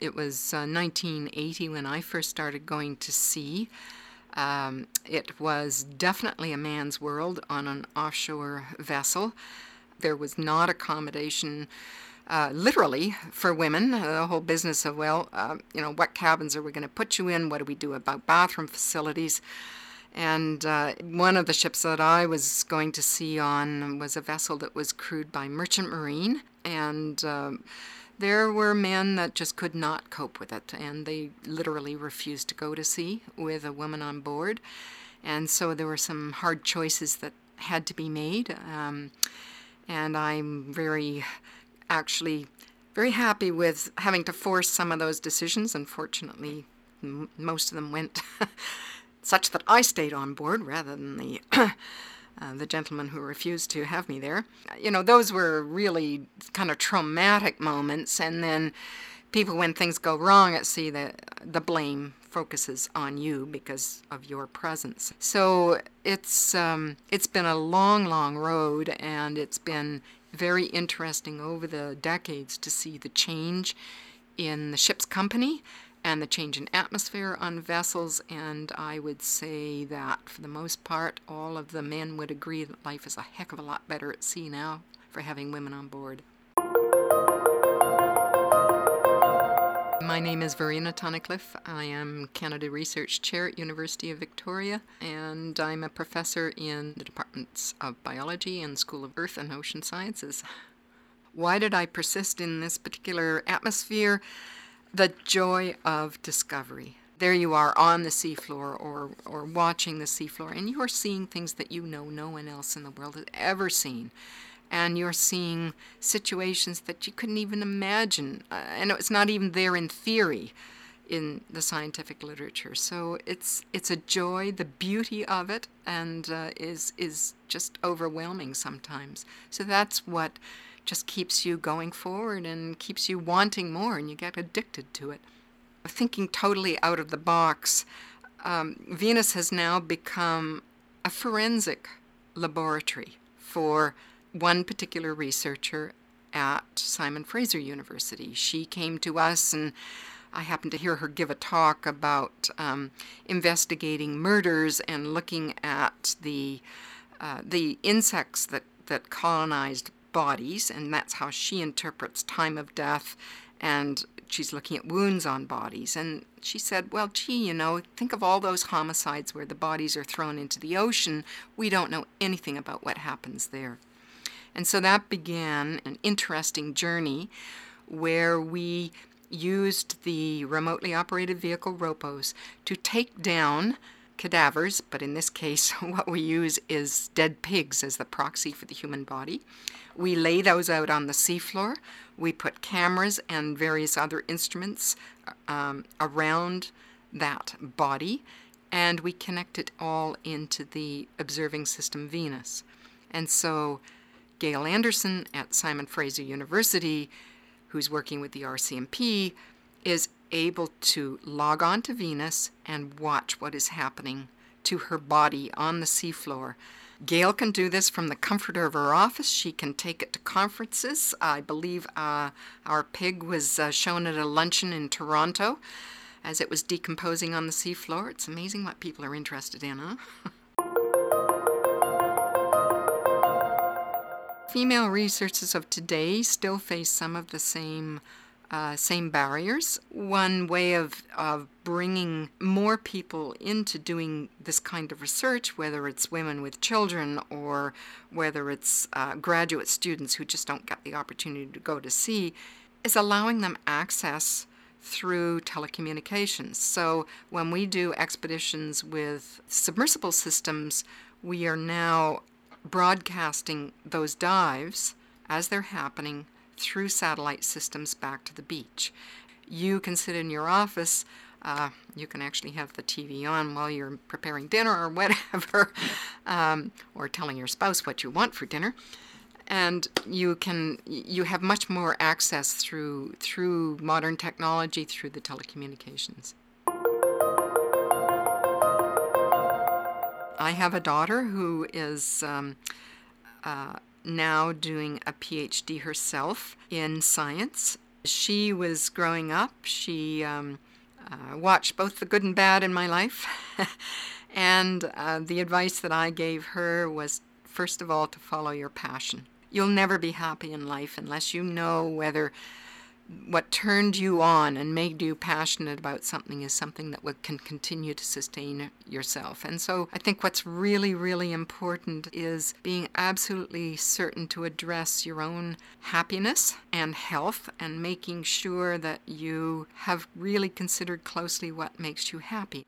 It was uh, 1980 when I first started going to sea. Um, it was definitely a man's world on an offshore vessel. There was not accommodation. Uh, literally for women, uh, the whole business of, well, uh, you know, what cabins are we going to put you in? What do we do about bathroom facilities? And uh, one of the ships that I was going to sea on was a vessel that was crewed by Merchant Marine. And um, there were men that just could not cope with it, and they literally refused to go to sea with a woman on board. And so there were some hard choices that had to be made. Um, and I'm very, actually, very happy with having to force some of those decisions. Unfortunately, m- most of them went such that I stayed on board rather than the uh, the gentleman who refused to have me there. You know, those were really kind of traumatic moments, and then people, when things go wrong at sea, the the blame focuses on you because of your presence. So it's um, it's been a long, long road, and it's been very interesting over the decades to see the change in the ship's company and the change in atmosphere on vessels. And I would say that for the most part, all of the men would agree that life is a heck of a lot better at sea now for having women on board. My name is Verena Tunnicliffe. I am Canada Research Chair at University of Victoria, and I'm a professor in the departments of biology and School of Earth and Ocean Sciences. Why did I persist in this particular atmosphere? The joy of discovery. There you are on the seafloor or, or watching the seafloor, and you're seeing things that you know no one else in the world has ever seen. And you're seeing situations that you couldn't even imagine. Uh, and it's not even there in theory in the scientific literature. So it's it's a joy. The beauty of it and uh, is is just overwhelming sometimes. So that's what just keeps you going forward and keeps you wanting more, and you get addicted to it. Thinking totally out of the box, um, Venus has now become a forensic laboratory for one particular researcher at Simon Fraser University. She came to us, and I happened to hear her give a talk about um, investigating murders and looking at the uh, the insects that that colonized bodies, and that's how she interprets time of death. And she's looking at wounds on bodies. And she said, Well, gee, you know, think of all those homicides where the bodies are thrown into the ocean. We don't know anything about what happens there. And so that began an interesting journey where we used the remotely operated vehicle ROPOS to take down cadavers, but in this case, what we use is dead pigs as the proxy for the human body. We lay those out on the seafloor. We put cameras and various other instruments um, around that body, and we connect it all into the observing system Venus. And so, Gail Anderson at Simon Fraser University, who's working with the RCMP, is able to log on to Venus and watch what is happening to her body on the seafloor. Gail can do this from the comfort of her office. She can take it to conferences. I believe uh, our pig was uh, shown at a luncheon in Toronto as it was decomposing on the seafloor. It's amazing what people are interested in, huh? Female researchers of today still face some of the same uh, same barriers. One way of, of bringing more people into doing this kind of research, whether it's women with children or whether it's uh, graduate students who just don't get the opportunity to go to sea, is allowing them access through telecommunications. So when we do expeditions with submersible systems, we are now broadcasting those dives as they're happening through satellite systems back to the beach. You can sit in your office. Uh, you can actually have the TV on while you're preparing dinner or whatever, um, or telling your spouse what you want for dinner, and you can you have much more access through through modern technology through the telecommunications. I have a daughter who is um, uh, now doing a PhD herself in science She was growing up. She um, uh, watched both the good and bad in my life. and uh, the advice that I gave her was first of all, to follow your passion. You'll never be happy in life unless you know whether what turned you on and made you passionate about something is something that can continue to sustain yourself. And so I think what's really, really important is being absolutely certain to address your own happiness and health and making sure that you have really considered closely what makes you happy.